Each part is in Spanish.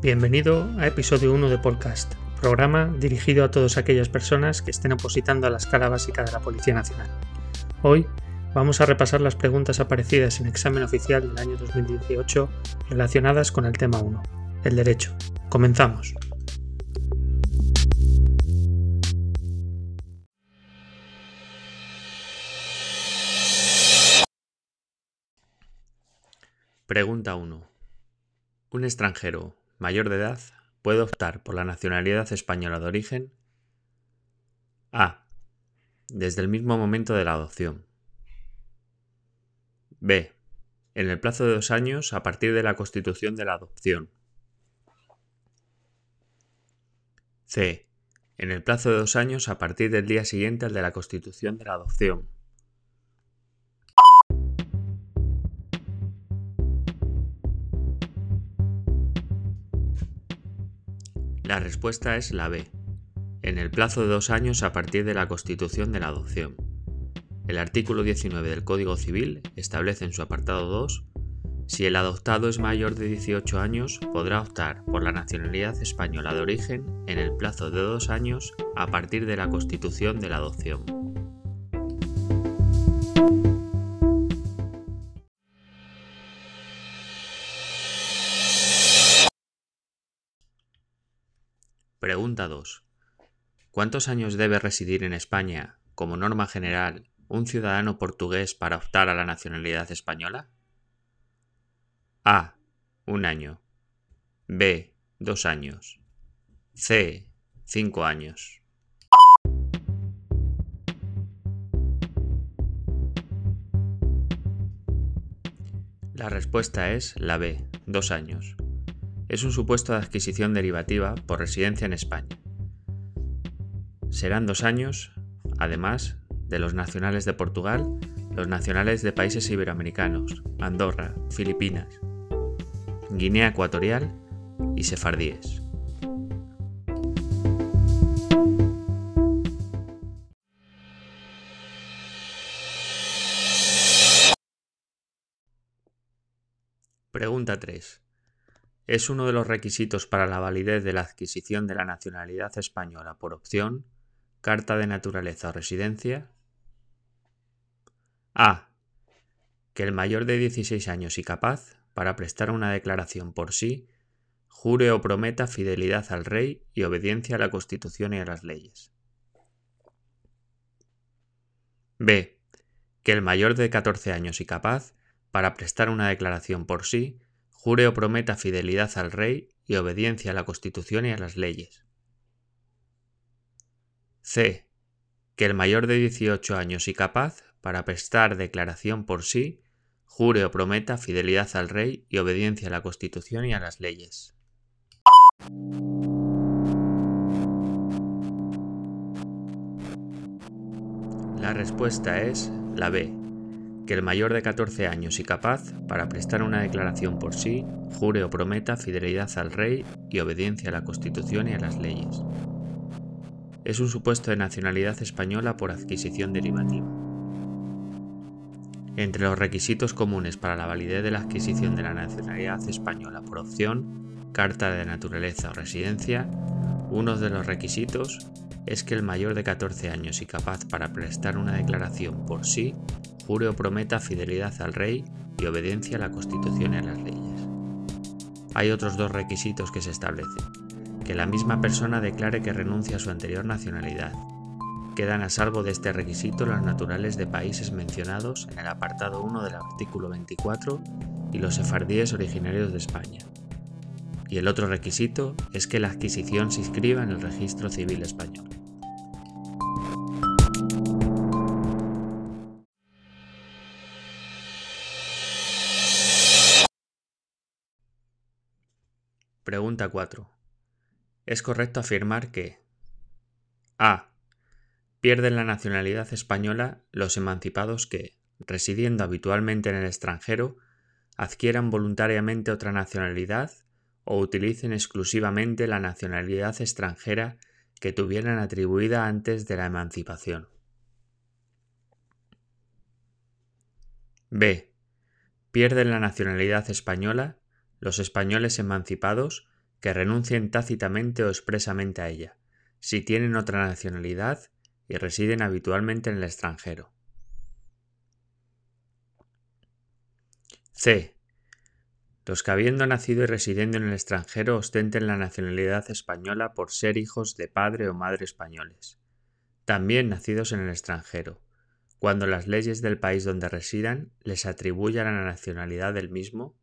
Bienvenido a episodio 1 de Podcast, programa dirigido a todas aquellas personas que estén opositando a la escala básica de la Policía Nacional. Hoy vamos a repasar las preguntas aparecidas en examen oficial del año 2018 relacionadas con el tema 1, el derecho. Comenzamos. Pregunta 1. Un extranjero mayor de edad puede optar por la nacionalidad española de origen A. Desde el mismo momento de la adopción. B. En el plazo de dos años a partir de la constitución de la adopción. C. En el plazo de dos años a partir del día siguiente al de la constitución de la adopción. La respuesta es la B. En el plazo de dos años a partir de la constitución de la adopción. El artículo 19 del Código Civil establece en su apartado 2 si el adoptado es mayor de 18 años, podrá optar por la nacionalidad española de origen en el plazo de dos años a partir de la constitución de la adopción. Pregunta 2. ¿Cuántos años debe residir en España, como norma general, un ciudadano portugués para optar a la nacionalidad española? A. Un año. B. Dos años. C. Cinco años. La respuesta es la B. Dos años es un supuesto de adquisición derivativa por residencia en España. Serán dos años, además de los nacionales de Portugal, los nacionales de países iberoamericanos, Andorra, Filipinas, Guinea Ecuatorial y sefardíes. Pregunta 3. Es uno de los requisitos para la validez de la adquisición de la nacionalidad española por opción, carta de naturaleza o residencia. A. Que el mayor de 16 años y capaz, para prestar una declaración por sí, jure o prometa fidelidad al rey y obediencia a la Constitución y a las leyes. B. Que el mayor de 14 años y capaz, para prestar una declaración por sí, jure o prometa fidelidad al rey y obediencia a la Constitución y a las leyes. C. Que el mayor de 18 años y capaz, para prestar declaración por sí, jure o prometa fidelidad al rey y obediencia a la Constitución y a las leyes. La respuesta es la B que el mayor de 14 años y capaz, para prestar una declaración por sí, jure o prometa fidelidad al rey y obediencia a la Constitución y a las leyes. Es un supuesto de nacionalidad española por adquisición derivativa. Entre los requisitos comunes para la validez de la adquisición de la nacionalidad española por opción, carta de naturaleza o residencia, uno de los requisitos es que el mayor de 14 años y capaz para prestar una declaración por sí jure o prometa fidelidad al rey y obediencia a la Constitución y a las leyes. Hay otros dos requisitos que se establecen. Que la misma persona declare que renuncia a su anterior nacionalidad. Quedan a salvo de este requisito los naturales de países mencionados en el apartado 1 del artículo 24 y los sefardíes originarios de España. Y el otro requisito es que la adquisición se inscriba en el registro civil español. Pregunta 4. ¿Es correcto afirmar que A. Pierden la nacionalidad española los emancipados que, residiendo habitualmente en el extranjero, adquieran voluntariamente otra nacionalidad o utilicen exclusivamente la nacionalidad extranjera que tuvieran atribuida antes de la emancipación. B. Pierden la nacionalidad española los españoles emancipados que renuncien tácitamente o expresamente a ella, si tienen otra nacionalidad y residen habitualmente en el extranjero. C. Los que habiendo nacido y residiendo en el extranjero ostenten la nacionalidad española por ser hijos de padre o madre españoles, también nacidos en el extranjero, cuando las leyes del país donde residan les atribuyan la nacionalidad del mismo,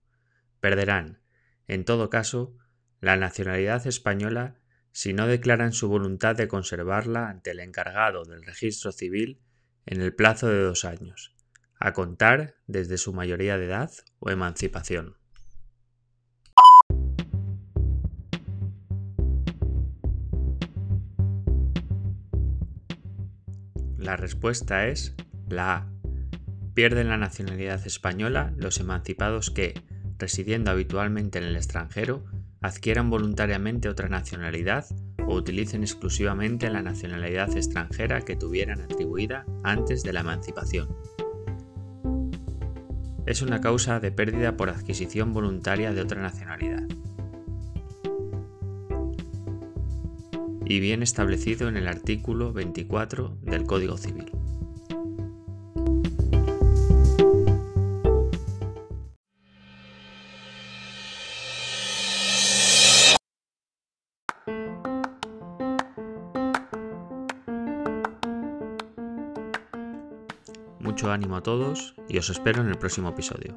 perderán, en todo caso, la nacionalidad española si no declaran su voluntad de conservarla ante el encargado del registro civil en el plazo de dos años, a contar desde su mayoría de edad o emancipación. La respuesta es la A. Pierden la nacionalidad española los emancipados que, residiendo habitualmente en el extranjero, adquieran voluntariamente otra nacionalidad o utilicen exclusivamente la nacionalidad extranjera que tuvieran atribuida antes de la emancipación. Es una causa de pérdida por adquisición voluntaria de otra nacionalidad. y bien establecido en el artículo 24 del Código Civil. Mucho ánimo a todos y os espero en el próximo episodio.